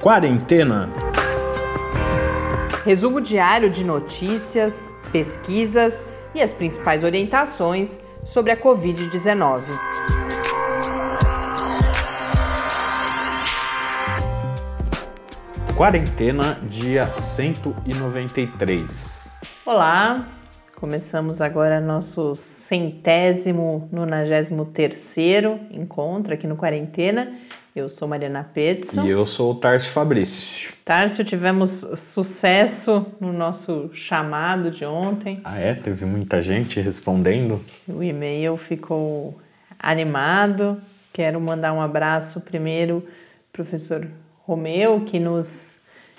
Quarentena. Resumo diário de notícias, pesquisas e as principais orientações sobre a Covid-19. Quarentena, dia 193. Olá, começamos agora nosso centésimo, nonagésimo terceiro encontro aqui no Quarentena. Eu sou Mariana Petson. E eu sou o Tarso Fabrício. Tárcio, tivemos sucesso no nosso chamado de ontem. Ah, é? Teve muita gente respondendo? O e-mail ficou animado. Quero mandar um abraço primeiro, professor Romeu, que nos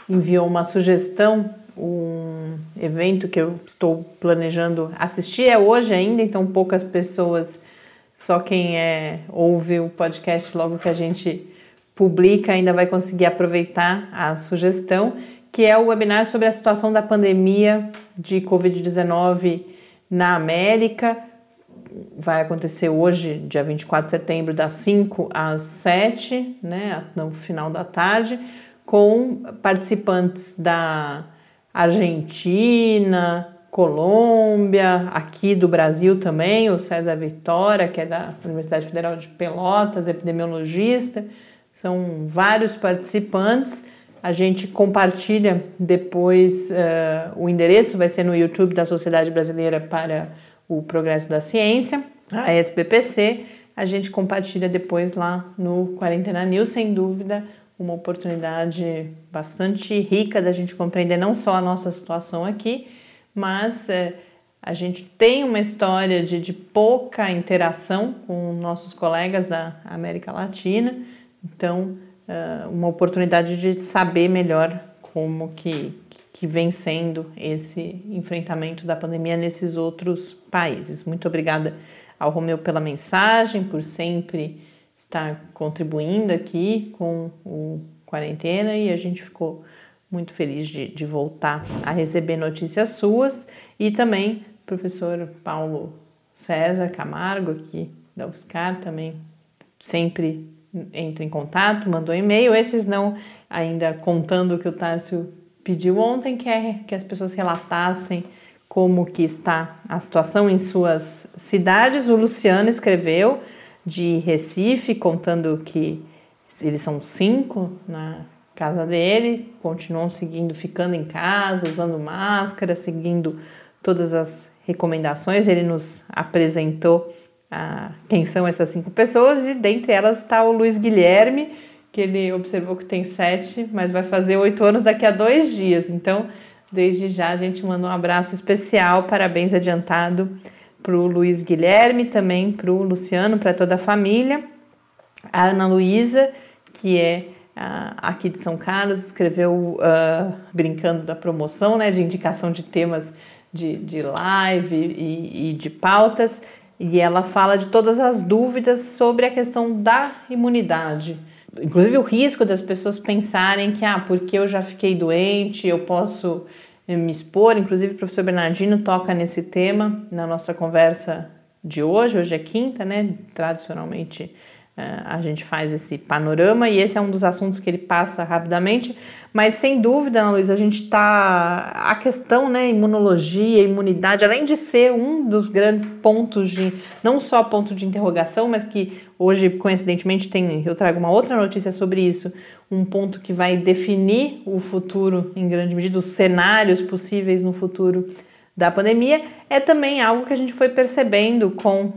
enviou uma sugestão, um evento que eu estou planejando assistir. É hoje ainda, então poucas pessoas, só quem é, ouve o podcast logo que a gente publica ainda vai conseguir aproveitar a sugestão, que é o webinar sobre a situação da pandemia de Covid-19 na América. Vai acontecer hoje, dia 24 de setembro, das 5 às 7, né, no final da tarde, com participantes da Argentina, Colômbia, aqui do Brasil também, o César Vitória, que é da Universidade Federal de Pelotas, epidemiologista. São vários participantes. A gente compartilha depois uh, o endereço, vai ser no YouTube da Sociedade Brasileira para o Progresso da Ciência, a SPPC. A gente compartilha depois lá no Quarentena News, sem dúvida, uma oportunidade bastante rica da gente compreender não só a nossa situação aqui, mas uh, a gente tem uma história de, de pouca interação com nossos colegas da América Latina, então uma oportunidade de saber melhor como que, que vem sendo esse enfrentamento da pandemia nesses outros países. Muito obrigada ao Romeu pela mensagem, por sempre estar contribuindo aqui com o Quarentena e a gente ficou muito feliz de, de voltar a receber notícias suas e também professor Paulo César Camargo aqui da UFSCar também sempre entra em contato, mandou e-mail. Esses não, ainda contando o que o Tárcio pediu ontem, que é que as pessoas relatassem como que está a situação em suas cidades. O Luciano escreveu de Recife, contando que eles são cinco na casa dele, continuam seguindo, ficando em casa, usando máscara, seguindo todas as recomendações. Ele nos apresentou a, quem são essas cinco pessoas e dentre elas está o Luiz Guilherme, que ele observou que tem sete, mas vai fazer oito anos daqui a dois dias. Então, desde já a gente manda um abraço especial, parabéns adiantado para o Luiz Guilherme, também para o Luciano, para toda a família. A Ana Luísa, que é aqui de São Carlos, escreveu uh, brincando da promoção, né, de indicação de temas de, de live e, e de pautas e ela fala de todas as dúvidas sobre a questão da imunidade. Inclusive o risco das pessoas pensarem que, ah, porque eu já fiquei doente, eu posso eh, me expor. Inclusive o professor Bernardino toca nesse tema na nossa conversa de hoje. Hoje é quinta, né? Tradicionalmente a gente faz esse panorama e esse é um dos assuntos que ele passa rapidamente, mas sem dúvida, Ana Luiz, a gente está. A questão, né, imunologia, imunidade, além de ser um dos grandes pontos de. não só ponto de interrogação, mas que hoje, coincidentemente, tem. Eu trago uma outra notícia sobre isso, um ponto que vai definir o futuro, em grande medida, os cenários possíveis no futuro da pandemia, é também algo que a gente foi percebendo com uh,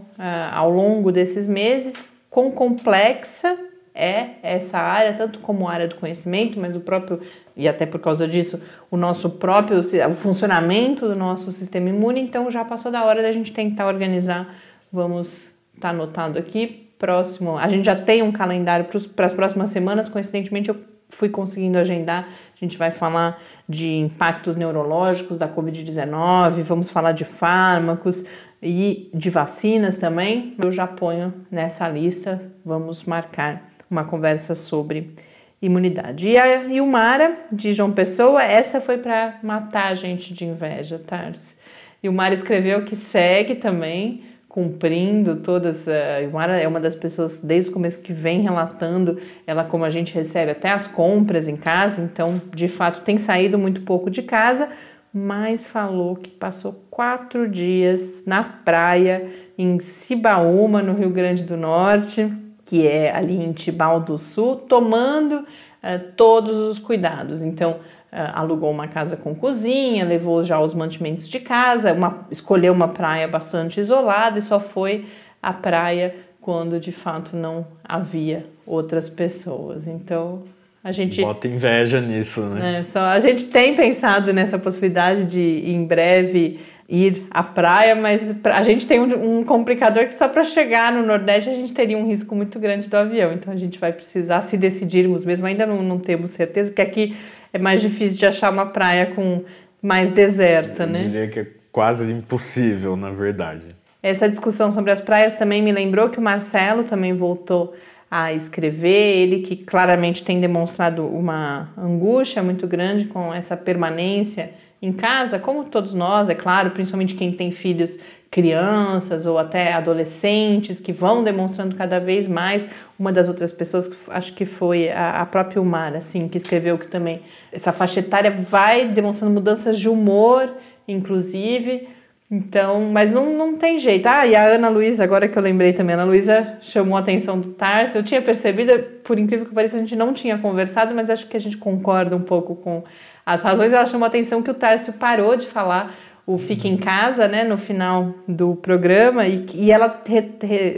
ao longo desses meses quão complexa é essa área, tanto como área do conhecimento, mas o próprio, e até por causa disso, o nosso próprio, o funcionamento do nosso sistema imune, então já passou da hora da gente tentar organizar, vamos estar tá anotado aqui, próximo, a gente já tem um calendário para as próximas semanas, coincidentemente eu fui conseguindo agendar, a gente vai falar de impactos neurológicos da Covid-19, vamos falar de fármacos, e de vacinas também, eu já ponho nessa lista, vamos marcar uma conversa sobre imunidade. E a Ilmara, de João Pessoa, essa foi para matar a gente de inveja, Tarsi. Ilmara escreveu que segue também cumprindo todas. A Mara é uma das pessoas desde o começo que vem relatando ela como a gente recebe até as compras em casa, então de fato tem saído muito pouco de casa, mas falou que passou quatro dias na praia em Cibaúma, no Rio Grande do Norte, que é ali em Tibau do Sul, tomando uh, todos os cuidados. Então, Uh, alugou uma casa com cozinha, levou já os mantimentos de casa, uma, escolheu uma praia bastante isolada e só foi à praia quando de fato não havia outras pessoas. Então a gente bota inveja nisso, né? É, só a gente tem pensado nessa possibilidade de em breve ir à praia, mas a gente tem um, um complicador que só para chegar no Nordeste a gente teria um risco muito grande do avião. Então a gente vai precisar, se decidirmos mesmo, ainda não, não temos certeza, porque aqui é mais difícil de achar uma praia com mais deserta, Eu né? diria que é quase impossível, na verdade. Essa discussão sobre as praias também me lembrou que o Marcelo também voltou a escrever, ele que claramente tem demonstrado uma angústia muito grande com essa permanência em casa, como todos nós, é claro, principalmente quem tem filhos crianças ou até adolescentes que vão demonstrando cada vez mais. Uma das outras pessoas, acho que foi a, própria Umar, assim, que escreveu que também essa faixa etária vai demonstrando mudanças de humor, inclusive. Então, mas não, não tem jeito. Ah, e a Ana Luísa, agora que eu lembrei também, a Ana Luísa chamou a atenção do Tarso. Eu tinha percebido, por incrível que pareça, a gente não tinha conversado, mas acho que a gente concorda um pouco com as razões. Ela chamou a atenção que o Tarso parou de falar o Fique em Casa, né, no final do programa, e, e ela,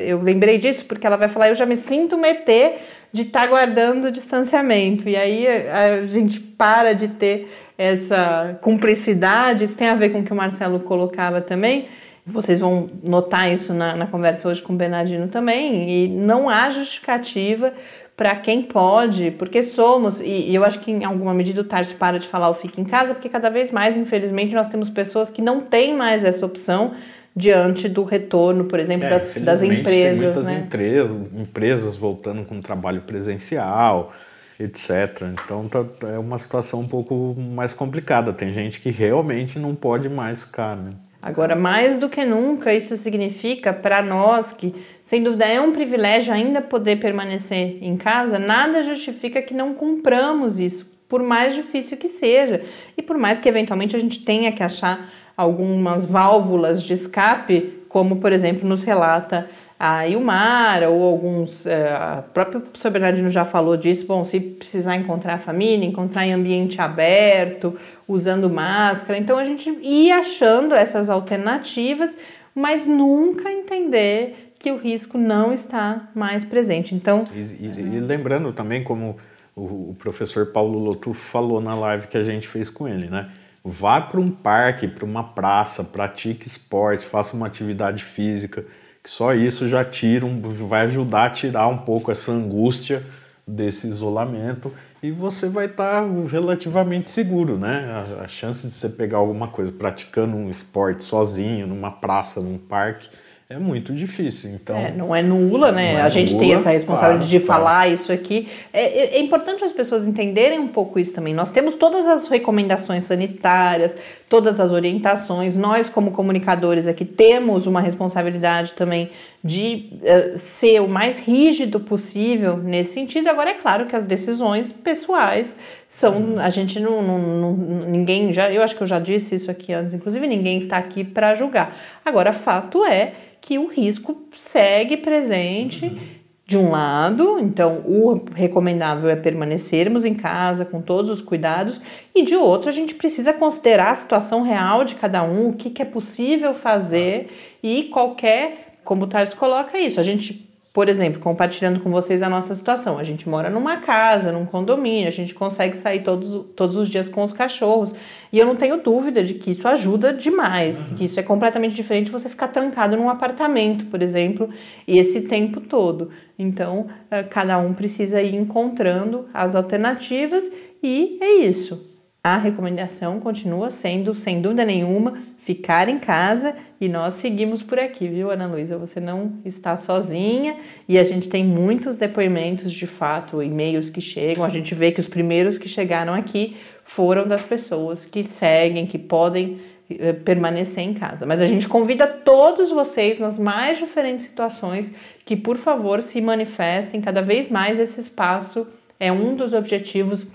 eu lembrei disso porque ela vai falar, eu já me sinto meter de estar tá guardando o distanciamento, e aí a gente para de ter essa cumplicidade, isso tem a ver com o que o Marcelo colocava também, vocês vão notar isso na, na conversa hoje com o Bernardino também, e não há justificativa para quem pode, porque somos, e, e, eu acho que em alguma medida o Tarso para de falar o fica em casa, porque cada vez mais, infelizmente, nós temos pessoas que não têm mais essa opção diante do retorno, por exemplo, é, das, das empresas. Tem muitas né? empresas, empresas voltando com trabalho presencial, etc. Então tá, é uma situação um pouco mais complicada. Tem gente que realmente não pode mais ficar. Né? Agora, mais do que nunca, isso significa para nós que, sem dúvida, é um privilégio ainda poder permanecer em casa, nada justifica que não cumpramos isso, por mais difícil que seja. E por mais que eventualmente a gente tenha que achar algumas válvulas de escape, como por exemplo nos relata a Ilmara ou alguns, é, a própria professor Bernardino já falou disso, bom, se precisar encontrar a família, encontrar em ambiente aberto, usando máscara, então a gente ir achando essas alternativas, mas nunca entender que o risco não está mais presente. Então, e, e, e lembrando também como o professor Paulo Lotu falou na live que a gente fez com ele, né? Vá para um parque, para uma praça, pratique esporte, faça uma atividade física que só isso já tira um, vai ajudar a tirar um pouco essa angústia desse isolamento e você vai estar tá relativamente seguro, né? A, a, chance de você pegar alguma coisa praticando um esporte sozinho, numa praça, num parque, é muito difícil. Então, é, não é nula, né? É a gente nula, tem essa responsabilidade claro, de falar claro. isso aqui. É, é, é, importante as pessoas entenderem um pouco isso também. Nós temos todas as recomendações sanitárias, todas as orientações. Nós, como comunicadores aqui, temos uma responsabilidade também de uh, ser o mais rígido possível nesse sentido. Agora, é claro que as decisões pessoais são. Hum. A gente não, não, não, Ninguém. Já, eu acho que eu já disse isso aqui antes, inclusive, ninguém está aqui para julgar. Agora, fato é que o risco segue presente. Uhum. De um lado, então o recomendável é permanecermos em casa com todos os cuidados, e de outro, a gente precisa considerar a situação real de cada um, o que, que é possível fazer e qualquer, como o Tars coloca isso, a gente por exemplo, compartilhando com vocês a nossa situação. A gente mora numa casa, num condomínio, a gente consegue sair todos, todos os dias com os cachorros. E eu não tenho dúvida de que isso ajuda demais, uhum. que isso é completamente diferente de você ficar trancado num apartamento, por exemplo, e esse tempo todo. Então, eh, cada um precisa ir encontrando as alternativas e é isso. A recomendação continua sendo, sem dúvida nenhuma, ficar em casa e nós seguimos por aqui, viu, Ana Luísa? Você não está sozinha e a gente tem muitos depoimentos de fato, e-mails que chegam. A gente vê que os primeiros que chegaram aqui foram das pessoas que seguem, que podem eh, permanecer em casa. Mas a gente convida todos vocês nas mais diferentes situações que, por favor, se manifestem cada vez mais. Esse espaço é um dos objetivos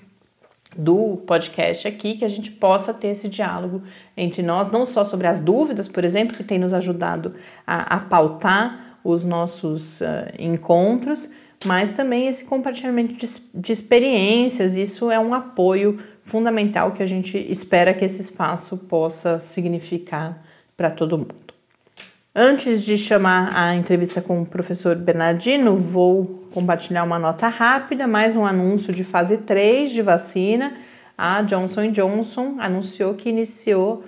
do podcast aqui, que a gente possa ter esse diálogo entre nós, não só sobre as dúvidas, por exemplo, que tem nos ajudado a, a pautar os nossos uh, encontros, mas também esse compartilhamento de, de experiências. Isso é um apoio fundamental que a gente espera que esse espaço possa significar para todo mundo. Antes de chamar a entrevista com o professor Bernardino, vou compartilhar uma nota rápida, mais um anúncio de fase 3 de vacina. A Johnson Johnson anunciou que iniciou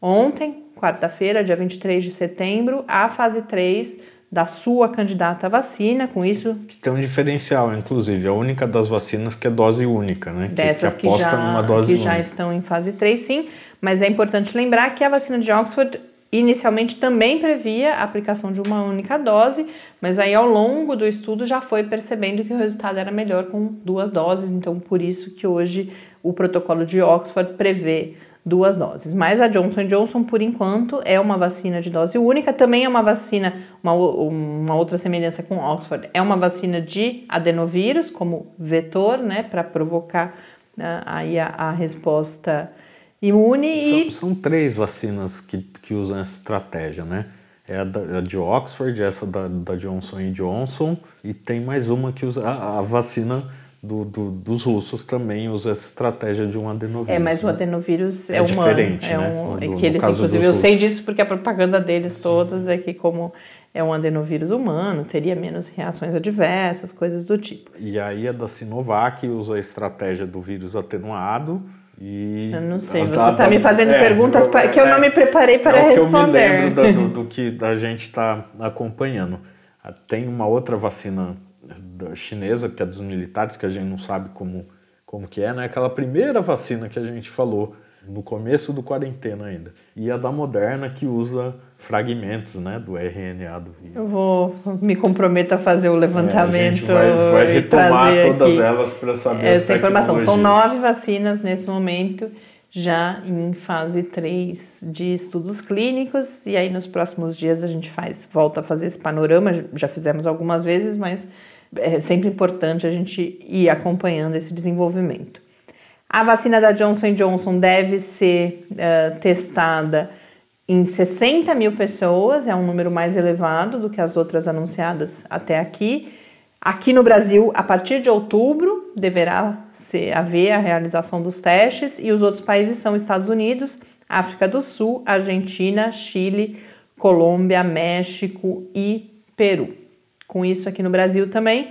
ontem, quarta-feira, dia 23 de setembro, a fase 3 da sua candidata à vacina, com isso... Que tem um diferencial, inclusive, a única das vacinas que é dose única, né? Dessas que, que, que já, numa dose que única. já estão em fase 3, sim, mas é importante lembrar que a vacina de Oxford inicialmente também previa a aplicação de uma única dose, mas aí ao longo do estudo já foi percebendo que o resultado era melhor com duas doses, então por isso que hoje o protocolo de Oxford prevê duas doses. Mas a Johnson Johnson, por enquanto, é uma vacina de dose única, também é uma vacina, uma, uma outra semelhança com Oxford, é uma vacina de adenovírus como vetor, né, para provocar uh, aí a, a, resposta imune. São, e... são três vacinas que, que usam essa estratégia, né? É a, da, a de Oxford, essa da, da Johnson Johnson, e tem mais uma que usa a, a vacina do, do, dos russos também usa essa estratégia de um adenovírus. É, mas né? o adenovírus é, é humano. Diferente, é né? um, né? do, que eles, inclusive, eu sei disso porque a propaganda deles Sim. todas é que como é um adenovírus humano, teria menos reações adversas, coisas do tipo. E aí a da Sinovac usa a estratégia do vírus atenuado e... Eu não sei, você está me fazendo é, perguntas que eu não me preparei para é responder. eu me lembro do, do que a gente está acompanhando. Tem uma outra vacina chinesa, que é dos militares, que a gente não sabe como, como que é, né? Aquela primeira vacina que a gente falou no começo do quarentena ainda. E a da Moderna, que usa fragmentos né, do RNA do vírus. Eu vou me comprometo a fazer o levantamento. É, a gente vai, vai retomar todas elas para saber essa informação. São nove vacinas nesse momento, já em fase 3 de estudos clínicos, e aí nos próximos dias a gente faz, volta a fazer esse panorama, já fizemos algumas vezes, mas é sempre importante a gente ir acompanhando esse desenvolvimento. A vacina da Johnson Johnson deve ser uh, testada em 60 mil pessoas, é um número mais elevado do que as outras anunciadas até aqui. Aqui no Brasil, a partir de outubro, deverá ser, haver a realização dos testes, e os outros países são Estados Unidos, África do Sul, Argentina, Chile, Colômbia, México e Peru. Com isso, aqui no Brasil também,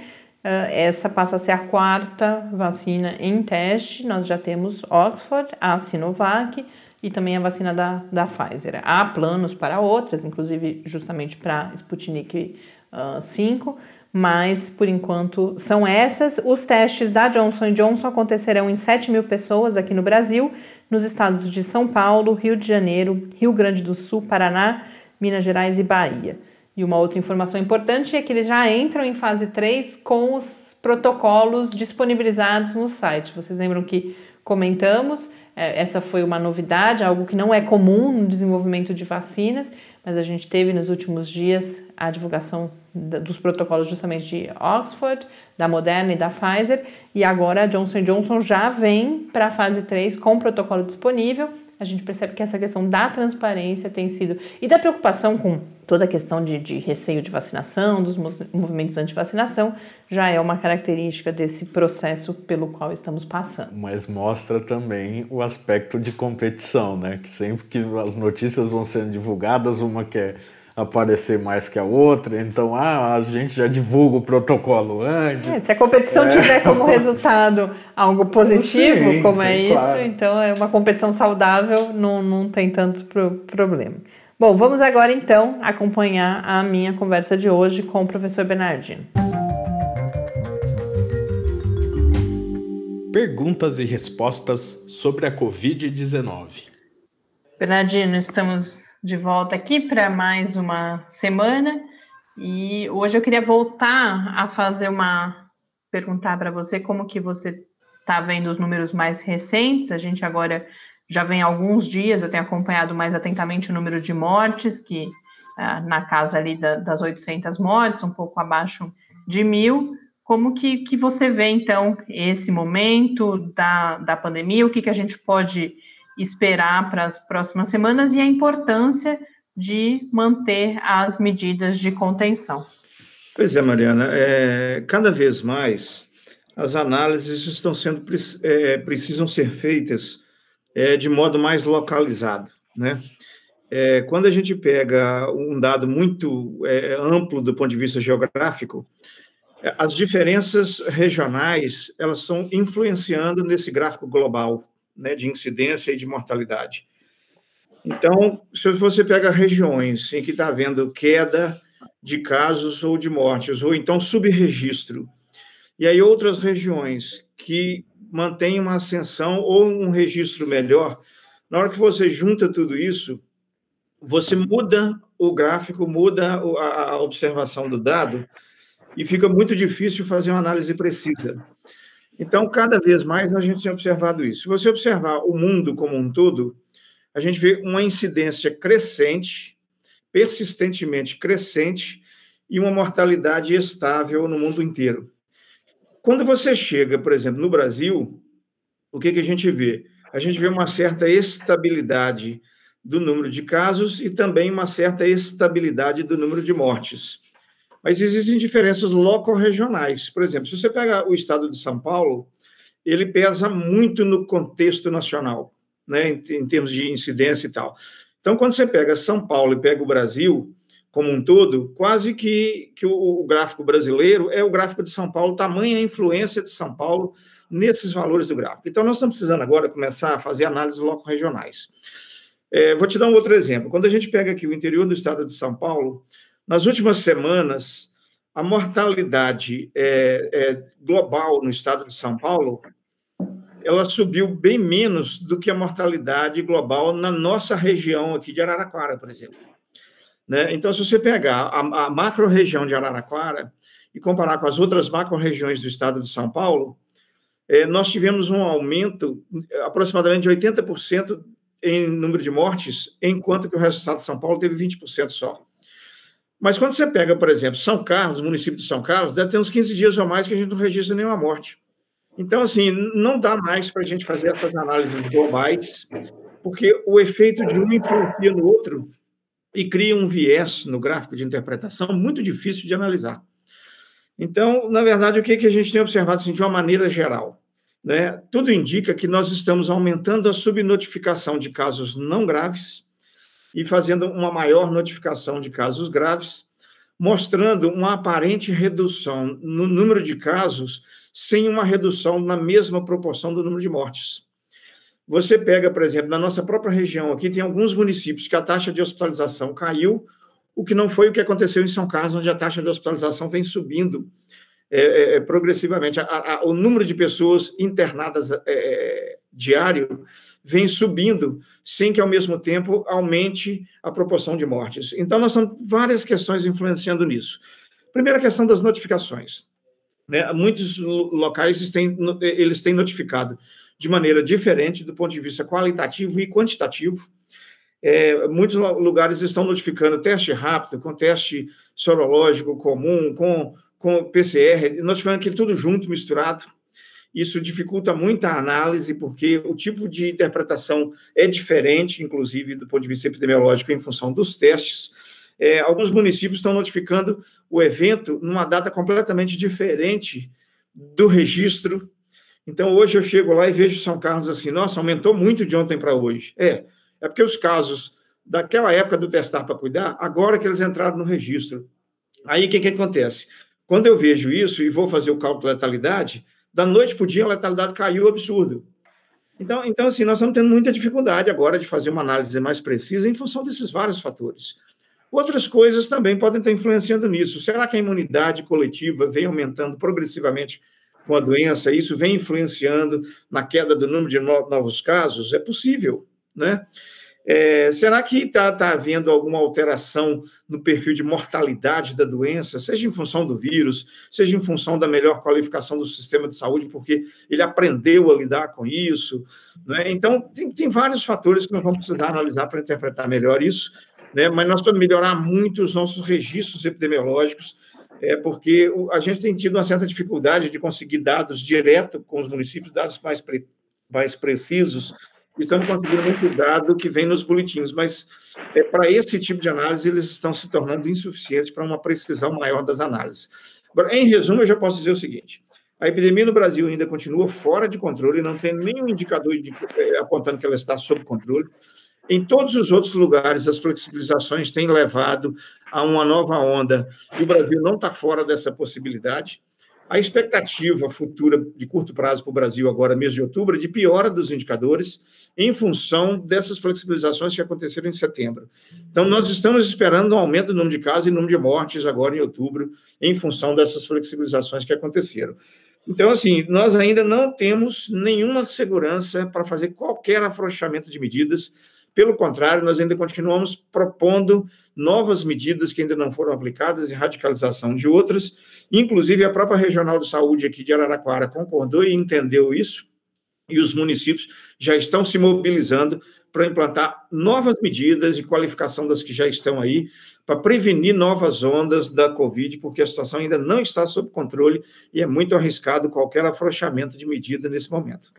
essa passa a ser a quarta vacina em teste. Nós já temos Oxford, a Sinovac e também a vacina da, da Pfizer. Há planos para outras, inclusive justamente para Sputnik uh, 5, mas por enquanto são essas. Os testes da Johnson Johnson acontecerão em 7 mil pessoas aqui no Brasil, nos estados de São Paulo, Rio de Janeiro, Rio Grande do Sul, Paraná, Minas Gerais e Bahia. E uma outra informação importante é que eles já entram em fase 3 com os protocolos disponibilizados no site. Vocês lembram que comentamos? É, essa foi uma novidade, algo que não é comum no desenvolvimento de vacinas, mas a gente teve nos últimos dias a divulgação dos protocolos justamente de Oxford, da Moderna e da Pfizer, e agora a Johnson Johnson já vem para a fase 3 com protocolo disponível. A gente percebe que essa questão da transparência tem sido e da preocupação com toda a questão de, de receio de vacinação, dos movimentos anti-vacinação, já é uma característica desse processo pelo qual estamos passando. Mas mostra também o aspecto de competição, né? Que sempre que as notícias vão sendo divulgadas, uma quer aparecer mais que a outra, então ah, a gente já divulga o protocolo antes. É, se a competição é. tiver como resultado algo positivo, sim, como sim, é claro. isso, então é uma competição saudável, não, não tem tanto pro problema. Bom, vamos agora então acompanhar a minha conversa de hoje com o professor Bernardino. Perguntas e respostas sobre a Covid-19. Bernardino, estamos de volta aqui para mais uma semana e hoje eu queria voltar a fazer uma perguntar para você como que você está vendo os números mais recentes. A gente agora já vem alguns dias, eu tenho acompanhado mais atentamente o número de mortes, que ah, na casa ali da, das 800 mortes, um pouco abaixo de mil. Como que, que você vê, então, esse momento da, da pandemia? O que, que a gente pode esperar para as próximas semanas e a importância de manter as medidas de contenção? Pois é, Mariana. É, cada vez mais as análises estão sendo é, precisam ser feitas é, de modo mais localizado, né? É, quando a gente pega um dado muito é, amplo do ponto de vista geográfico, as diferenças regionais elas estão influenciando nesse gráfico global né, de incidência e de mortalidade. Então, se você pega regiões em que está havendo queda de casos ou de mortes, ou então subregistro, e aí outras regiões que mantêm uma ascensão ou um registro melhor, na hora que você junta tudo isso, você muda o gráfico, muda a observação do dado, e fica muito difícil fazer uma análise precisa. Então, cada vez mais a gente tem observado isso. Se você observar o mundo como um todo, a gente vê uma incidência crescente, persistentemente crescente, e uma mortalidade estável no mundo inteiro. Quando você chega, por exemplo, no Brasil, o que, que a gente vê? A gente vê uma certa estabilidade do número de casos e também uma certa estabilidade do número de mortes. Mas existem diferenças loco-regionais. Por exemplo, se você pega o estado de São Paulo, ele pesa muito no contexto nacional, né, em, em termos de incidência e tal. Então, quando você pega São Paulo e pega o Brasil como um todo, quase que, que o, o gráfico brasileiro é o gráfico de São Paulo, tamanha a influência de São Paulo nesses valores do gráfico. Então, nós estamos precisando agora começar a fazer análises loco-regionais. É, vou te dar um outro exemplo. Quando a gente pega aqui o interior do estado de São Paulo, nas últimas semanas, a mortalidade é, é, global no estado de São Paulo ela subiu bem menos do que a mortalidade global na nossa região aqui de Araraquara, por exemplo. Né? Então, se você pegar a, a macro-região de Araraquara e comparar com as outras macro-regiões do estado de São Paulo, é, nós tivemos um aumento aproximadamente de 80% em número de mortes, enquanto que o resto do estado de São Paulo teve 20% só. Mas quando você pega, por exemplo, São Carlos, município de São Carlos, deve ter uns 15 dias ou mais que a gente não registra nenhuma morte. Então, assim, não dá mais para a gente fazer essas análises globais, porque o efeito de um influencia no outro e cria um viés no gráfico de interpretação muito difícil de analisar. Então, na verdade, o que, que a gente tem observado assim, de uma maneira geral? Né? Tudo indica que nós estamos aumentando a subnotificação de casos não graves e fazendo uma maior notificação de casos graves, mostrando uma aparente redução no número de casos, sem uma redução na mesma proporção do número de mortes. Você pega, por exemplo, na nossa própria região aqui, tem alguns municípios que a taxa de hospitalização caiu, o que não foi o que aconteceu em São Carlos, onde a taxa de hospitalização vem subindo é, é, é progressivamente. A, a, o número de pessoas internadas é, é diário vem subindo, sem que, ao mesmo tempo, aumente a proporção de mortes. Então, nós temos várias questões influenciando nisso. Primeira questão das notificações. Né? Muitos locais têm, eles têm notificado de maneira diferente do ponto de vista qualitativo e quantitativo. É, muitos lugares estão notificando teste rápido, com teste sorológico comum, com, com PCR, notificando aquilo tudo junto, misturado. Isso dificulta muito a análise, porque o tipo de interpretação é diferente, inclusive do ponto de vista epidemiológico, em função dos testes. É, alguns municípios estão notificando o evento numa data completamente diferente do registro então, hoje eu chego lá e vejo São Carlos assim, nossa, aumentou muito de ontem para hoje. É, é porque os casos daquela época do testar para cuidar, agora que eles entraram no registro. Aí, o que, que acontece? Quando eu vejo isso e vou fazer o cálculo da letalidade, da noite para o dia a letalidade caiu absurdo. Então, então, assim, nós estamos tendo muita dificuldade agora de fazer uma análise mais precisa em função desses vários fatores. Outras coisas também podem estar influenciando nisso. Será que a imunidade coletiva vem aumentando progressivamente com a doença, isso vem influenciando na queda do número de novos casos? É possível, né? É, será que está tá havendo alguma alteração no perfil de mortalidade da doença, seja em função do vírus, seja em função da melhor qualificação do sistema de saúde, porque ele aprendeu a lidar com isso? Né? Então, tem, tem vários fatores que nós vamos precisar analisar para interpretar melhor isso, né? mas nós vamos melhorar muito os nossos registros epidemiológicos, é porque a gente tem tido uma certa dificuldade de conseguir dados direto com os municípios, dados mais, pre, mais precisos estamos conseguindo muito dado que vem nos boletins, mas é, para esse tipo de análise eles estão se tornando insuficientes para uma precisão maior das análises. Agora, em resumo, eu já posso dizer o seguinte: a epidemia no Brasil ainda continua fora de controle, não tem nenhum indicador é, apontando que ela está sob controle. Em todos os outros lugares, as flexibilizações têm levado a uma nova onda, e o Brasil não está fora dessa possibilidade. A expectativa futura de curto prazo para o Brasil, agora, mês de outubro, é de piora dos indicadores em função dessas flexibilizações que aconteceram em setembro. Então, nós estamos esperando um aumento do número de casos e número de mortes agora em outubro, em função dessas flexibilizações que aconteceram. Então, assim, nós ainda não temos nenhuma segurança para fazer qualquer afrouxamento de medidas pelo contrário, nós ainda continuamos propondo novas medidas que ainda não foram aplicadas e radicalização de outras. Inclusive, a própria Regional de Saúde aqui de Araraquara concordou e entendeu isso, e os municípios já estão se mobilizando para implantar novas medidas de qualificação das que já estão aí, para prevenir novas ondas da Covid, porque a situação ainda não está sob controle e é muito arriscado qualquer afrouxamento de medida nesse momento.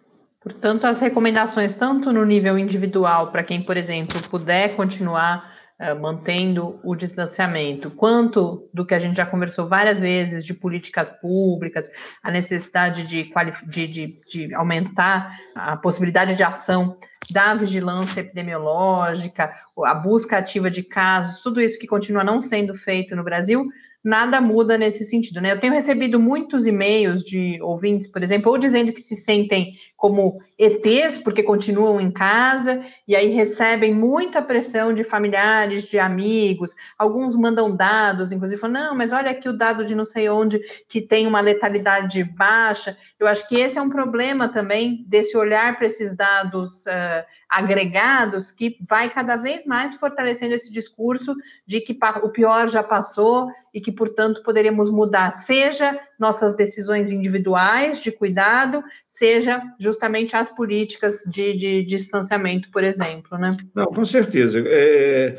Portanto, as recomendações, tanto no nível individual, para quem, por exemplo, puder continuar uh, mantendo o distanciamento, quanto do que a gente já conversou várias vezes de políticas públicas, a necessidade de, de, de, de aumentar a possibilidade de ação da vigilância epidemiológica, a busca ativa de casos, tudo isso que continua não sendo feito no Brasil, nada muda nesse sentido, né? Eu tenho recebido muitos e-mails de ouvintes, por exemplo, ou dizendo que se sentem como ETs porque continuam em casa e aí recebem muita pressão de familiares, de amigos. Alguns mandam dados, inclusive falam: "Não, mas olha aqui o dado de não sei onde que tem uma letalidade baixa". Eu acho que esse é um problema também desse olhar para esses dados uh, agregados que vai cada vez mais fortalecendo esse discurso de que o pior já passou e que, portanto, poderíamos mudar, seja nossas decisões individuais de cuidado, seja justamente as políticas de, de, distanciamento, por exemplo, né? Não, com certeza. É,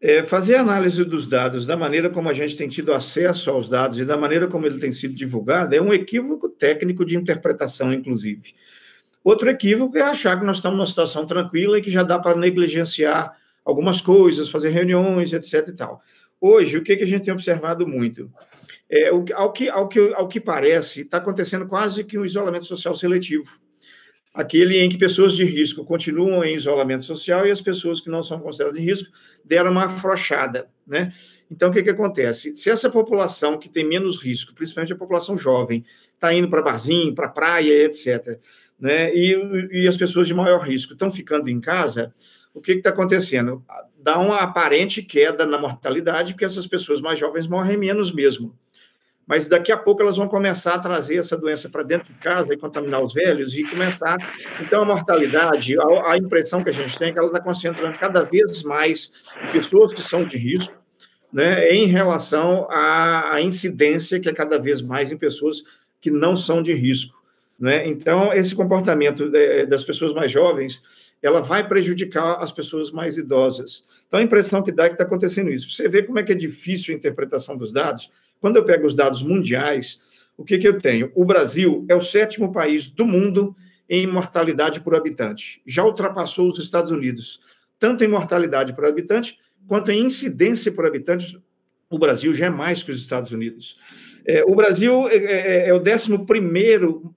é fazer análise dos dados da maneira como a gente tem tido acesso aos dados e da maneira como ele tem sido divulgado é um equívoco técnico de interpretação, inclusive. Outro equívoco é achar que nós estamos numa situação tranquila e que já dá para negligenciar algumas coisas, fazer reuniões, etc. E tal. Hoje, o que, que a gente tem observado muito? É, o, ao, que, ao, que, ao que parece, está acontecendo quase que um isolamento social seletivo. Aquele em que pessoas de risco continuam em isolamento social e as pessoas que não são consideradas de risco deram uma afrouxada. Né? Então, o que, que acontece? Se essa população que tem menos risco, principalmente a população jovem, está indo para barzinho, para praia, etc., né? E, e as pessoas de maior risco estão ficando em casa, o que está acontecendo? Dá uma aparente queda na mortalidade, porque essas pessoas mais jovens morrem menos mesmo. Mas daqui a pouco elas vão começar a trazer essa doença para dentro de casa e contaminar os velhos e começar. Então, a mortalidade, a, a impressão que a gente tem é que ela está concentrando cada vez mais em pessoas que são de risco, né, em relação à, à incidência que é cada vez mais em pessoas que não são de risco. Né? Então, esse comportamento das pessoas mais jovens, ela vai prejudicar as pessoas mais idosas. Então, a impressão que dá é que está acontecendo isso. Você vê como é que é difícil a interpretação dos dados. Quando eu pego os dados mundiais, o que, que eu tenho? O Brasil é o sétimo país do mundo em mortalidade por habitante. Já ultrapassou os Estados Unidos, tanto em mortalidade por habitante, quanto em incidência por habitante. O Brasil já é mais que os Estados Unidos. É, o Brasil é, é, é o 11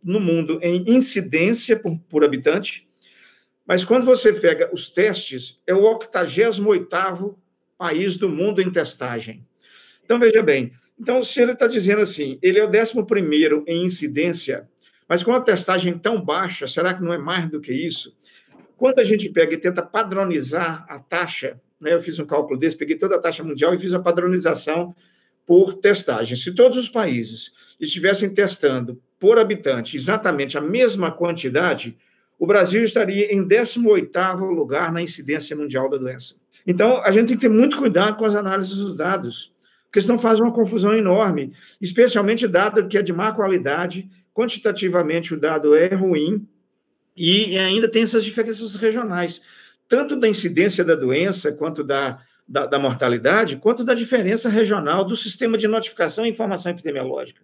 no mundo em incidência por, por, habitante, mas quando você pega os testes, é o 88 país do mundo em testagem. Então, veja bem, então, se ele está dizendo assim, ele é o 11 em incidência, mas com a testagem tão baixa, será que não é mais do que isso? Quando a gente pega e tenta padronizar a taxa, né, eu fiz um cálculo desse, peguei toda a taxa mundial e fiz a padronização por testagem. Se todos os países estivessem testando por habitante exatamente a mesma quantidade, o Brasil estaria em 18º lugar na incidência mundial da doença. Então, a gente tem que ter muito cuidado com as análises dos dados, porque senão faz uma confusão enorme, especialmente dado que é de má qualidade, quantitativamente o dado é ruim, e ainda tem essas diferenças regionais, tanto da incidência da doença, quanto da, da, da mortalidade, quanto da diferença regional do sistema de notificação e informação epidemiológica.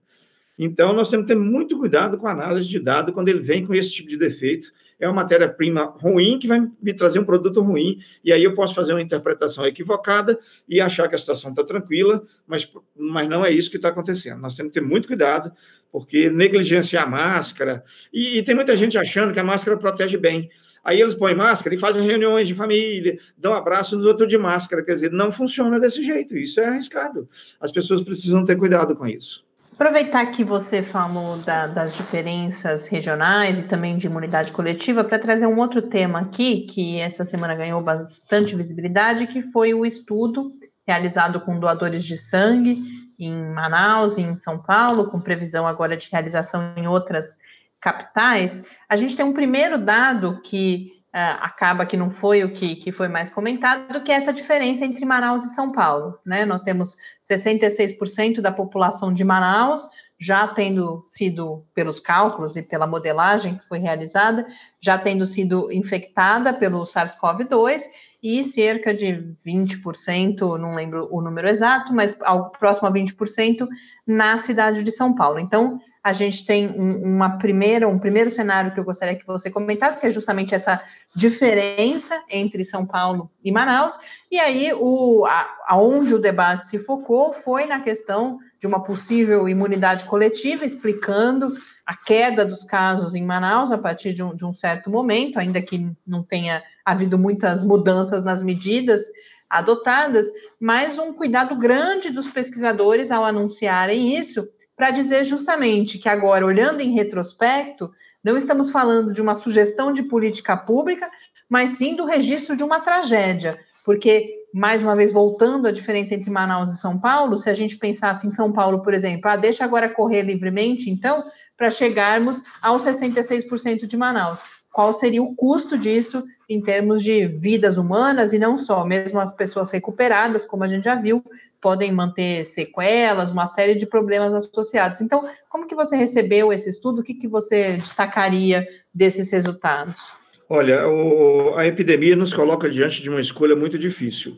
Então, nós temos que ter muito cuidado com a análise de dado quando ele vem com esse tipo de defeito. É uma matéria-prima ruim que vai me trazer um produto ruim, e aí eu posso fazer uma interpretação equivocada e achar que a situação está tranquila, mas, mas não é isso que está acontecendo. Nós temos que ter muito cuidado, porque negligenciar a máscara, e, e tem muita gente achando que a máscara protege bem. Aí eles põem máscara e fazem reuniões de família, dão abraço no outro de máscara. Quer dizer, não funciona desse jeito, isso é arriscado. As pessoas precisam ter cuidado com isso. Aproveitar que você falou da, das diferenças regionais e também de imunidade coletiva para trazer um outro tema aqui que essa semana ganhou bastante visibilidade, que foi o estudo realizado com doadores de sangue em Manaus e em São Paulo, com previsão agora de realização em outras capitais. A gente tem um primeiro dado que uh, acaba que não foi o que, que foi mais comentado, que é essa diferença entre Manaus e São Paulo. Né? Nós temos 66% da população de Manaus já tendo sido, pelos cálculos e pela modelagem que foi realizada, já tendo sido infectada pelo SARS-CoV-2 e cerca de 20%, não lembro o número exato, mas próximo a 20% na cidade de São Paulo. Então, a gente tem um, uma primeira, um primeiro cenário que eu gostaria que você comentasse, que é justamente essa diferença entre São Paulo e Manaus. E aí, o, a, aonde o debate se focou foi na questão de uma possível imunidade coletiva, explicando a queda dos casos em Manaus a partir de um, de um certo momento, ainda que não tenha havido muitas mudanças nas medidas adotadas, mas um cuidado grande dos pesquisadores ao anunciarem isso para dizer justamente que agora, olhando em retrospecto, não estamos falando de uma sugestão de política pública, mas sim do registro de uma tragédia, porque, mais uma vez, voltando à diferença entre Manaus e São Paulo, se a gente pensasse em São Paulo, por exemplo, ah, deixa agora correr livremente, então, para chegarmos aos 66% de Manaus. Qual seria o custo disso em termos de vidas humanas e não só, mesmo as pessoas recuperadas, como a gente já viu, podem manter sequelas, uma série de problemas associados. Então, como que você recebeu esse estudo? O que, que você destacaria desses resultados? Olha, o, a epidemia nos coloca diante de uma escolha muito difícil.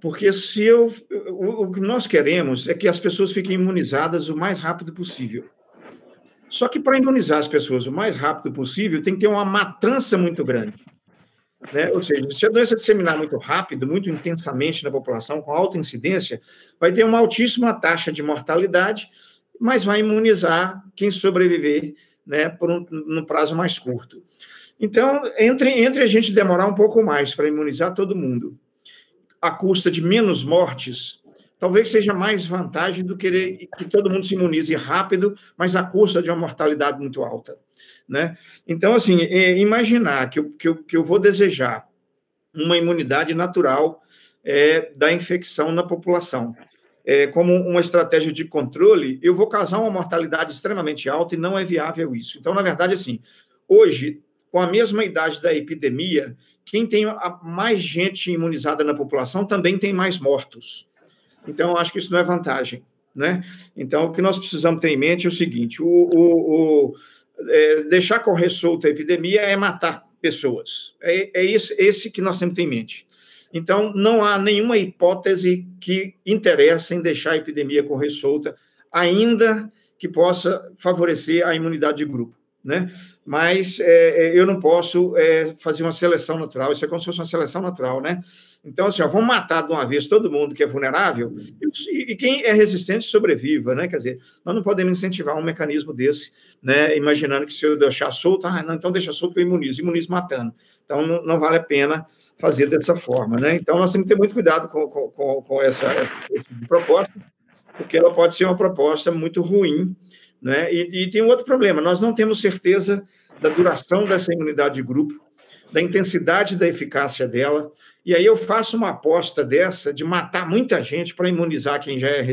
Porque se eu, o, o que nós queremos é que as pessoas fiquem imunizadas o mais rápido possível. Só que para imunizar as pessoas o mais rápido possível, tem que ter uma matança muito grande. Né? Ou seja, se a doença disseminar muito rápido, muito intensamente na população, com alta incidência, vai ter uma altíssima taxa de mortalidade, mas vai imunizar quem sobreviver né, por um, prazo mais curto. Então, entre, entre a gente demorar um pouco mais para imunizar todo mundo, a custa de menos mortes, talvez seja mais vantagem do que que todo mundo se imunize rápido, mas a custa de uma mortalidade muito alta. Né? Então, assim, é, imaginar que eu, que, eu, que eu vou desejar uma imunidade natural é, da infecção na população. É, como uma estratégia de controle, eu vou causar uma mortalidade extremamente alta e não é viável isso. Então, na verdade, assim, hoje, com a mesma idade da epidemia, quem tem mais gente imunizada na população também tem mais mortos. Então, acho que isso não é vantagem. Né? Então, o que nós precisamos ter em mente é o seguinte: o, o, o é, deixar correr solta a epidemia é matar pessoas. É, é esse, esse que nós temos em mente. Então, não há nenhuma hipótese que interesse em deixar a epidemia correr solta, ainda que possa favorecer a imunidade de grupo. Né? Mas é, é eu não posso é, fazer uma seleção natural, isso é como se fosse uma seleção natural, né? Então, assim, ó, vamos matar de uma vez todo mundo que é vulnerável e, e, quem é resistente sobreviva, né? Quer dizer, nós não podemos incentivar um mecanismo desse, né? Imaginando que se eu deixar solto, ah, não, então deixa solto que eu imunizo, imunizo matando. Então, não, não, vale a pena fazer dessa forma, né? Então, nós temos que ter muito cuidado com, com, com essa, essa proposta, porque ela pode ser uma proposta muito ruim, né? E, e tem um outro problema, nós não temos certeza da duração dessa imunidade de grupo, da intensidade da eficácia dela. E aí eu faço uma aposta dessa de matar muita gente para imunizar quem já é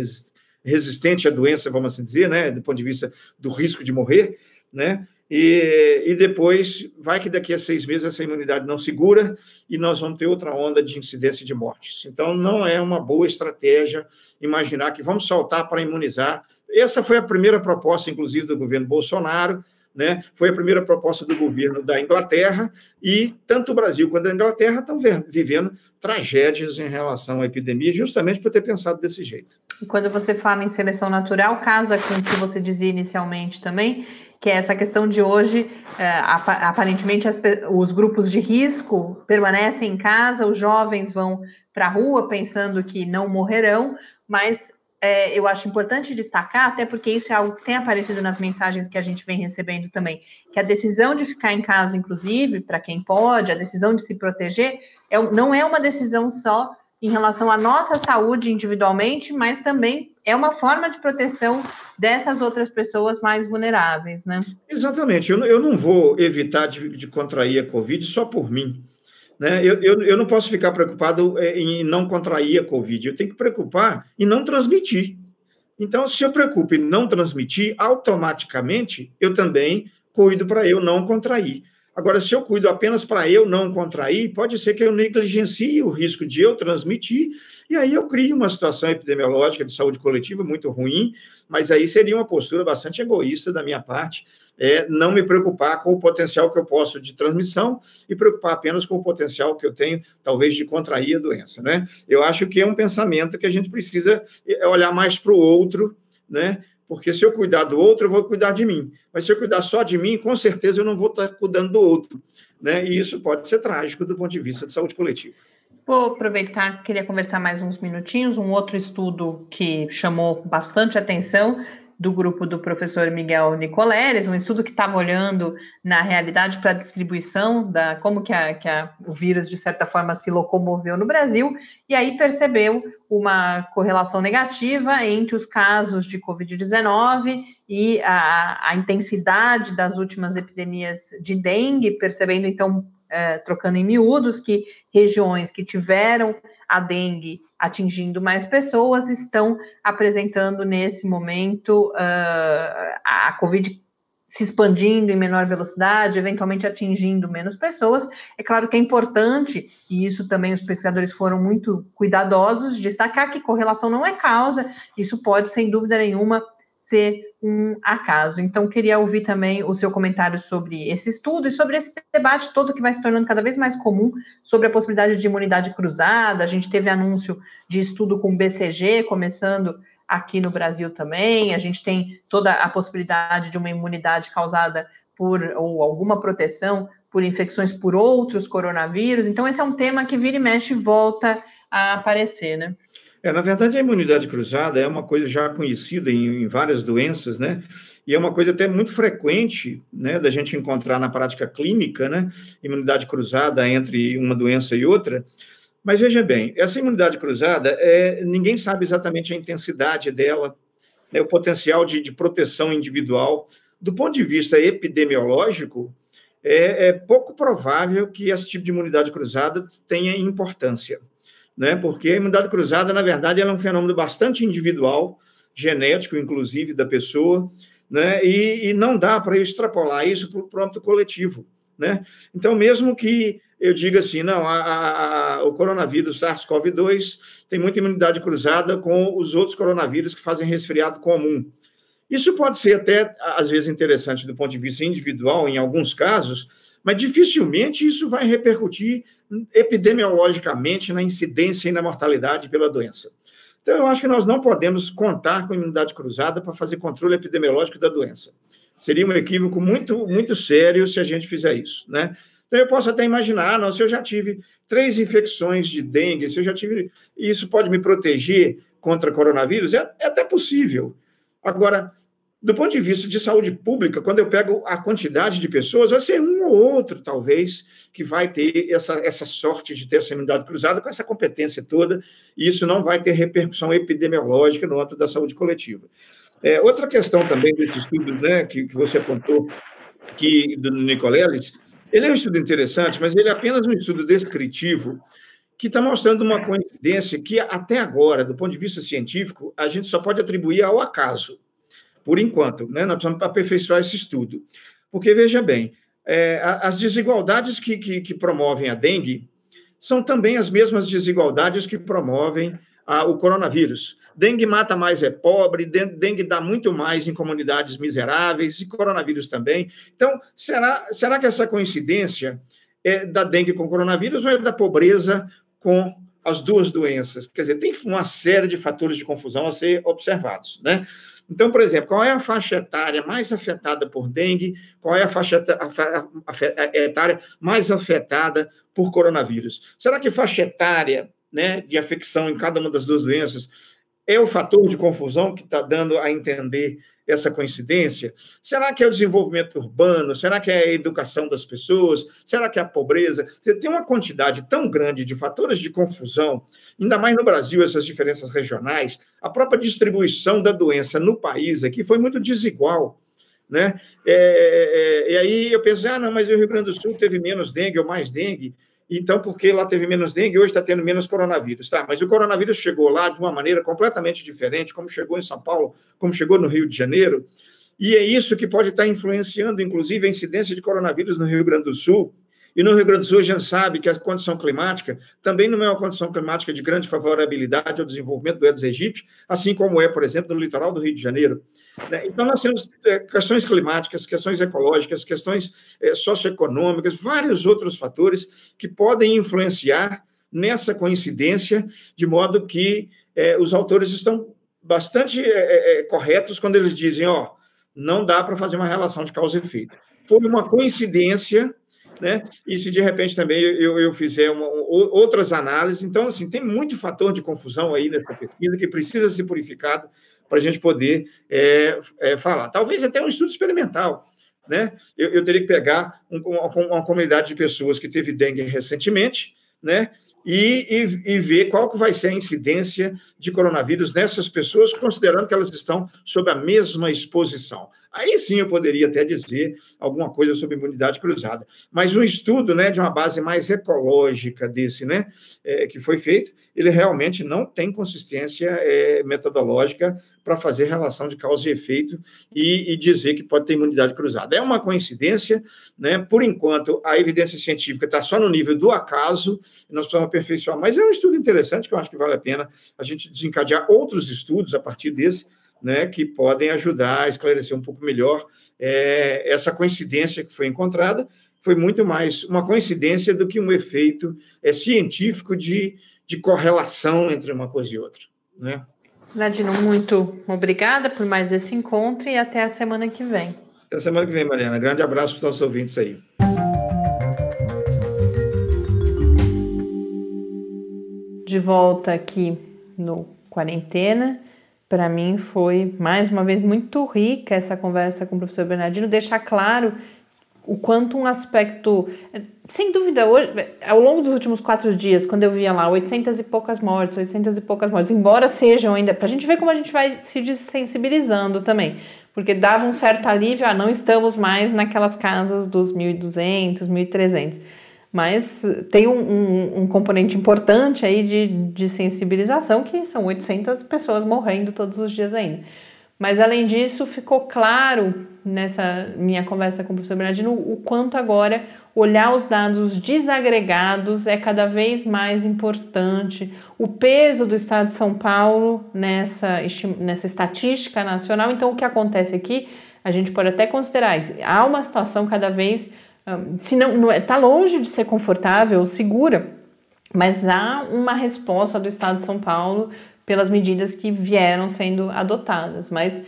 resistente à doença, vamos assim dizer, né, do ponto de vista do risco de morrer, né? e, e depois vai que daqui a seis meses essa imunidade não segura e nós vamos ter outra onda de incidência de mortes. Então, não é uma boa estratégia imaginar que vamos saltar para imunizar. Essa foi a primeira proposta, inclusive, do governo Bolsonaro, né? Foi a primeira proposta do governo da Inglaterra e tanto o Brasil quanto a Inglaterra estão vivendo tragédias em relação à epidemia, justamente por ter pensado desse jeito. E quando você fala em seleção natural, casa com o que você dizia inicialmente também, que é essa questão de hoje, é, aparentemente as, os grupos de risco permanecem em casa, os jovens vão para a rua pensando que não morrerão, mas é, eu acho importante destacar, até porque isso é algo que tem aparecido nas mensagens que a gente vem recebendo também, que a decisão de ficar em casa, inclusive, para quem pode, a decisão de se proteger, é, não é uma decisão só em relação à nossa saúde individualmente, mas também é uma forma de proteção dessas outras pessoas mais vulneráveis, né? Exatamente. Eu, eu não vou evitar de, de contrair a Covid só por mim. Né? Eu, eu, eu não posso ficar preocupado é, em não contrair a Covid, eu tenho que preocupar em não transmitir. Então, se eu preocupo em não transmitir, automaticamente eu também cuido para eu não contrair. Agora, se eu cuido apenas para eu não contrair, pode ser que eu negligencie o risco de eu transmitir, e aí eu crio uma situação epidemiológica de saúde coletiva muito ruim, mas aí seria uma postura bastante egoísta da minha parte, é não me preocupar com o potencial que eu posso de transmissão e preocupar apenas com o potencial que eu tenho, talvez, de contrair a doença. Né? Eu acho que é um pensamento que a gente precisa é, olhar mais para o outro, né? Porque se eu cuidar do outro, eu vou cuidar de mim. Mas se eu cuidar só de mim, com certeza eu não vou estar cuidando do outro. Né? E isso pode ser trágico do ponto de vista de saúde coletiva. Vou aproveitar, queria conversar mais uns minutinhos. Um outro estudo que chamou bastante atenção do grupo do professor Miguel Nicoleres, um estudo que estava olhando na realidade para a distribuição da como que, a, que a, o vírus de certa forma se locomoveu no Brasil e aí percebeu uma correlação negativa entre os casos de Covid-19 e a, a, intensidade das últimas epidemias de dengue, percebendo então é, trocando em miúdos que regiões que tiveram a dengue atingindo mais pessoas, estão apresentando nesse momento uh, a Covid se expandindo em menor velocidade, eventualmente atingindo menos pessoas. É claro que é importante, e isso também os pesquisadores foram muito cuidadosos, destacar que correlação não é causa, isso pode, sem dúvida nenhuma, ser um acaso. Então, queria ouvir também o seu comentário sobre esse estudo e sobre esse debate todo que vai se tornando cada vez mais comum sobre a possibilidade de imunidade cruzada. A gente teve anúncio de estudo com BCG começando aqui no Brasil também. A gente tem toda a possibilidade de uma imunidade causada por ou alguma proteção por infecções por outros coronavírus. Então, esse é um tema que vira e mexe e volta a aparecer, né? É, na verdade, a imunidade cruzada é uma coisa já conhecida em, em, várias doenças, né? E é uma coisa até muito frequente, né, da gente encontrar na prática clínica, né? Imunidade cruzada entre uma doença e outra. Mas veja bem, essa imunidade cruzada, é, ninguém sabe exatamente a intensidade dela, né, o potencial de, de proteção individual. Do ponto de vista epidemiológico, é, é pouco provável que esse tipo de imunidade cruzada tenha importância né? Porque a imunidade cruzada, na verdade, é um fenômeno bastante individual, genético, inclusive, da pessoa, né? E, e não dá para extrapolar isso para o pronto coletivo, né? Então, mesmo que eu diga assim, não, a, a, o coronavírus SARS-CoV-2 tem muita imunidade cruzada com os outros coronavírus que fazem resfriado comum. Isso pode ser até, às vezes, interessante do ponto de vista individual, em alguns casos, mas dificilmente isso vai repercutir epidemiologicamente na incidência e na mortalidade pela doença. Então, eu acho que nós não podemos contar com imunidade cruzada para fazer controle epidemiológico da doença. Seria um equívoco muito, muito sério se a gente fizer isso, né? Então, eu posso até imaginar, não, se eu já tive três infecções de dengue, se eu já tive. Isso pode me proteger contra coronavírus? É, é até possível. Agora, do ponto de vista de saúde pública, quando eu pego a quantidade de pessoas, vai ser um ou outro, talvez, que vai ter essa, essa sorte de ter essa imunidade cruzada com essa competência toda, e isso não vai ter repercussão epidemiológica no âmbito da saúde coletiva. É, outra questão também desse estudo né, que, que você apontou, que, do Nicoleles, ele é um estudo interessante, mas ele é apenas um estudo descritivo que está mostrando uma coincidência que, até agora, do ponto de vista científico, a gente só pode atribuir ao acaso por enquanto, né? Nós precisamos aperfeiçoar esse estudo. Porque, veja bem, é, as desigualdades que, que, que, promovem a dengue são também as mesmas desigualdades que promovem a, o coronavírus. Dengue mata mais é pobre, dengue dá muito mais em comunidades miseráveis, e coronavírus também. Então, será, será que essa coincidência é da dengue com coronavírus ou é da pobreza com as duas doenças? Quer dizer, tem uma série de fatores de confusão a ser observados, né? Então, por exemplo, qual é a faixa etária mais afetada por dengue? Qual é a faixa etária mais afetada por coronavírus? Será que faixa etária né, de afecção em cada uma das duas doenças é o fator de confusão que está dando a entender essa coincidência? Será que é o desenvolvimento urbano? Será que é a educação das pessoas? Será que é a pobreza? Tem uma quantidade tão grande de fatores de confusão, ainda mais no Brasil, essas diferenças regionais. A própria distribuição da doença no país aqui foi muito desigual. Né? É, é, e aí eu penso, ah, não, mas o Rio Grande do Sul teve menos dengue ou mais dengue. Então, porque lá teve menos dengue, hoje está tendo menos coronavírus. Tá, mas o coronavírus chegou lá de uma maneira completamente diferente, como chegou em São Paulo, como chegou no Rio de Janeiro. E é isso que pode estar influenciando, inclusive, a incidência de coronavírus no Rio Grande do Sul, e no Rio Grande do Sul a gente sabe que a condição climática também não é uma condição climática de grande favorabilidade ao desenvolvimento do Aedes aegypti, assim como é, por exemplo, no litoral do Rio de Janeiro. Né? Então nós temos é, questões climáticas, questões ecológicas, questões é, socioeconômicas, vários outros fatores que podem influenciar nessa coincidência, de modo que é, os autores estão bastante corretos quando eles dizem, ó, não dá para fazer uma relação de causa e efeito. Foi uma coincidência né? E se de repente também eu, eu fizer uma, outras análises, então assim tem muito fator de confusão aí nessa pesquisa que precisa ser purificado para a gente poder é, é, falar. Talvez até um estudo experimental, né? Eu, eu teria que pegar um, uma, uma comunidade de pessoas que teve dengue recentemente, né? E, e, e, ver qual que vai ser a incidência de coronavírus nessas pessoas, considerando que elas estão sob a mesma exposição. Aí sim eu poderia até dizer alguma coisa sobre imunidade cruzada. Mas um estudo né, de uma base mais ecológica desse, né, é, que foi feito, ele realmente não tem consistência é, metodológica para fazer relação de causa e efeito e, e, dizer que pode ter imunidade cruzada. É uma coincidência, né? Por enquanto, a evidência científica está só no nível do acaso, nós precisamos aperfeiçoar, mas é um estudo interessante que eu acho que vale a pena a gente desencadear outros estudos a partir desse né, que podem ajudar a esclarecer um pouco melhor é, essa coincidência que foi encontrada. Foi muito mais uma coincidência do que um efeito é, científico de, de correlação entre uma coisa e outra. Né? Nadino, muito obrigada por mais esse encontro e até a semana que vem. Até a semana que vem, Mariana. Grande abraço para os nossos ouvintes aí. De volta aqui no Quarentena para mim foi mais uma vez muito rica essa conversa com o professor Bernardino, deixar claro o quanto um aspecto, sem dúvida, hoje, ao longo dos últimos quatro dias, quando eu via lá 800 e poucas mortes, 800 e poucas mortes, embora sejam ainda, para a gente ver como a gente vai se desensibilizando também, porque dava um certo alívio, ah, não estamos mais naquelas casas dos 1.200, 1.300 mas tem um, um, um, componente importante aí de, de sensibilização, que são 800 pessoas morrendo todos os dias ainda. Mas além disso, ficou claro nessa minha conversa com o professor Bernardino o quanto agora olhar os dados desagregados é cada vez mais importante. O peso do estado de São Paulo nessa, nessa estatística nacional. Então, o que acontece aqui, a gente pode até considerar, há uma situação cada vez se não, não é, tá longe de ser confortável, segura, mas há uma resposta do Estado de São Paulo pelas medidas que vieram sendo adotadas. Mas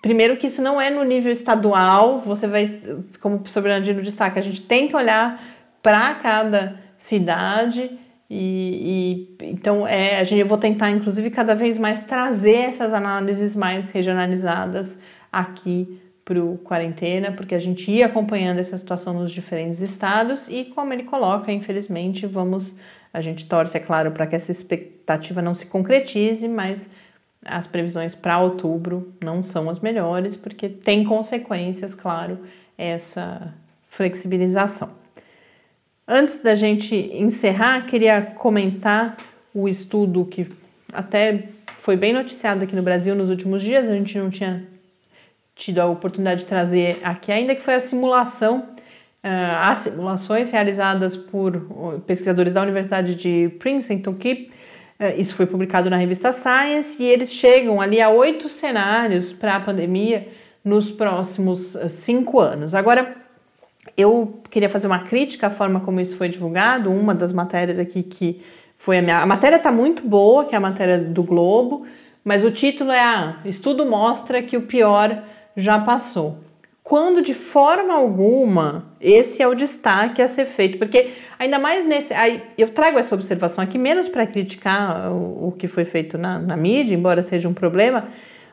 primeiro que isso não é no nível estadual, você vai, como o professor destaca, a gente tem que olhar para cada cidade e, e, então é, a gente, eu vou tentar inclusive cada vez mais trazer essas análises mais regionalizadas aqui para o quarentena, porque a gente ia acompanhando essa situação nos diferentes estados e como ele coloca, infelizmente, vamos a gente torce, é claro, para que essa expectativa não se concretize, mas as previsões para outubro não são as melhores, porque tem consequências, claro, essa flexibilização. Antes da gente encerrar, queria comentar o estudo que até foi bem noticiado aqui no Brasil nos últimos dias, a gente não tinha tido a oportunidade de trazer aqui, ainda que foi a simulação, uh, as simulações realizadas por pesquisadores da Universidade de Princeton, que uh, isso foi publicado na revista Science, e eles chegam ali a oito cenários para a pandemia nos próximos uh, cinco anos. Agora, eu queria fazer uma crítica à forma como isso foi divulgado, uma das matérias aqui que foi a minha. A matéria está muito boa, que é a matéria do Globo, mas o título é ah, Estudo mostra que o pior já passou. Quando de forma alguma esse é o destaque a ser feito, porque ainda mais nesse. Aí, eu trago essa observação aqui menos para criticar o, o, que foi feito na, na, mídia, embora seja um problema,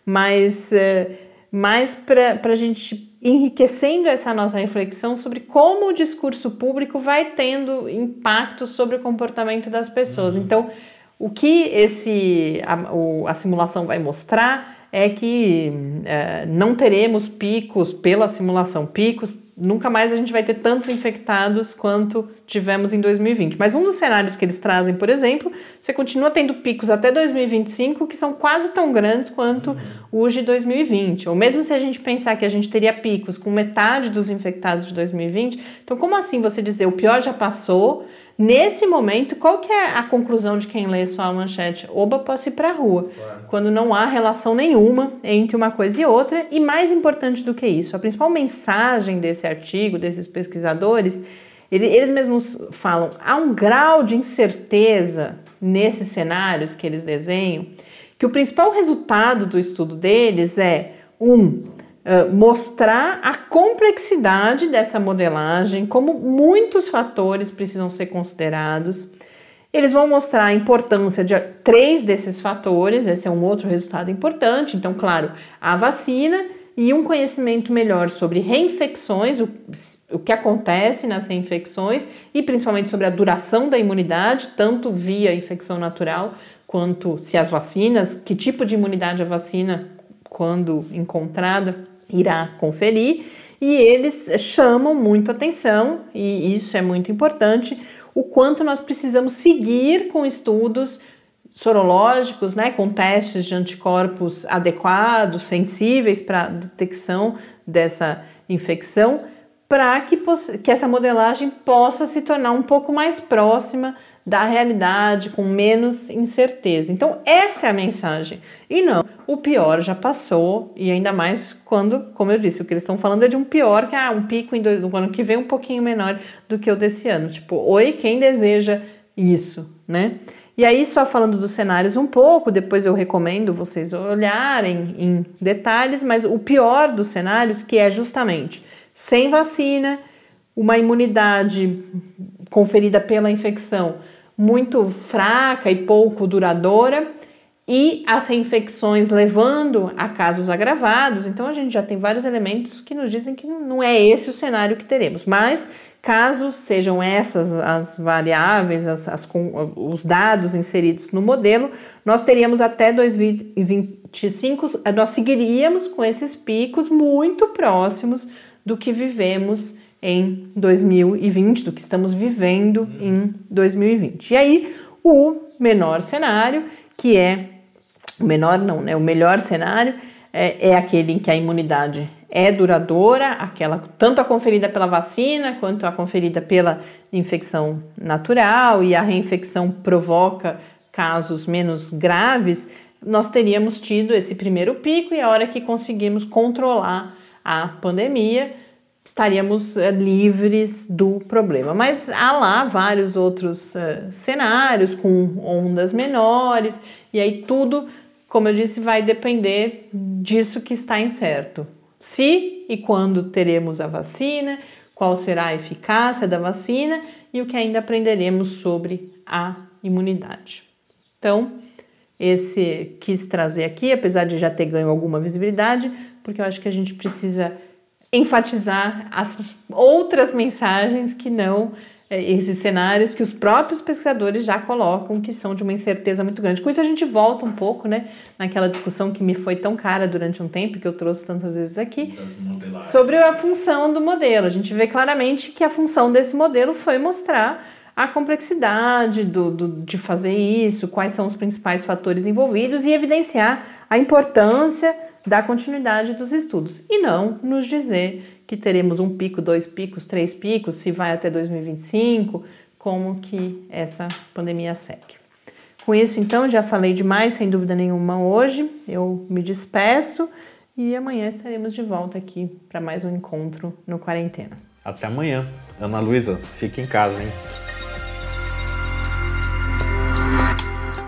mas é, mais para a gente enriquecendo essa nossa reflexão sobre como o discurso público vai tendo impacto sobre o comportamento das pessoas. Uhum. Então, o que esse a, o, a simulação vai mostrar é que é, não teremos picos pela simulação, picos, nunca mais a gente vai ter tantos infectados quanto tivemos em 2020. Mas um dos cenários que eles trazem, por exemplo, você continua tendo picos até 2025 que são quase tão grandes quanto os de 2020. Ou mesmo se a gente pensar que a gente teria picos com metade dos infectados de 2020, então como assim você dizer o pior já passou? Nesse momento, qual que é a conclusão de quem lê só a manchete? Oba, posso ir para a rua. Claro. Quando não há relação nenhuma entre uma coisa e outra. E mais importante do que isso, a principal mensagem desse artigo, desses pesquisadores, eles mesmos falam, há um grau de incerteza nesses cenários que eles desenham, que o principal resultado do estudo deles é, um, mostrar a complexidade dessa modelagem, como muitos fatores precisam ser considerados. Eles vão mostrar a importância de três desses fatores, esse é um outro resultado importante. Então, claro, a vacina e um conhecimento melhor sobre reinfecções, o, o que acontece nas reinfecções e principalmente sobre a duração da imunidade, tanto via infecção natural quanto se as vacinas, que tipo de imunidade a vacina, quando encontrada, irá conferir. E eles chamam muito atenção, e isso é muito importante, o quanto nós precisamos seguir com estudos sorológicos, né, com testes de anticorpos adequados, sensíveis para a detecção dessa infecção, para que, que essa modelagem possa se tornar um pouco mais próxima da realidade, com menos incerteza. Então, essa é a mensagem. E não, o pior já passou, e ainda mais quando, como eu disse, o que eles estão falando é de um pior, que é um pico em do ano que vem um pouquinho menor do que o desse ano. Tipo, oi, quem deseja isso, né? E aí, só falando dos cenários um pouco, depois eu recomendo vocês olharem em detalhes, mas o pior dos cenários, que é justamente sem vacina, uma imunidade conferida pela infecção muito fraca e pouco duradoura e as reinfecções levando a casos agravados. Então a gente já tem vários elementos que nos dizem que não é esse o cenário que teremos. Mas caso sejam essas as variáveis, as, as, os dados inseridos no modelo, nós teríamos até 2025, nós seguiríamos com esses picos muito próximos do que vivemos em 2020, do que estamos vivendo em 2020. E aí, o menor cenário, que é o menor não, né? O melhor cenário é, é aquele em que a imunidade é duradoura, aquela tanto a conferida pela vacina quanto a conferida pela infecção natural e a reinfecção provoca casos menos graves, nós teríamos tido esse primeiro pico e a hora que conseguimos controlar a pandemia, estaríamos uh, livres do problema. Mas há lá vários outros uh, cenários com ondas menores, e aí tudo, como eu disse, vai depender disso que está incerto. Se e quando teremos a vacina, qual será a eficácia da vacina e o que ainda aprenderemos sobre a imunidade. Então, esse quis trazer aqui, apesar de já ter ganho alguma visibilidade, porque eu acho que a gente precisa enfatizar as outras mensagens que não é, esses cenários que os próprios pesquisadores já colocam que são de uma incerteza muito grande. Com isso a gente volta um pouco, né, naquela discussão que me foi tão cara durante um tempo que eu trouxe tantas vezes aqui sobre a função do modelo. A gente vê claramente que a função desse modelo foi mostrar a complexidade do, do, de fazer isso, quais são os principais fatores envolvidos e evidenciar a importância da continuidade dos estudos e não nos dizer que teremos um pico, dois picos, três picos, se vai até 2025, como que essa pandemia segue. Com isso, então, já falei demais, sem dúvida nenhuma, hoje. Eu me despeço e amanhã estaremos de volta aqui para mais um encontro no Quarentena. Até amanhã. Ana Luísa, fique em casa, hein?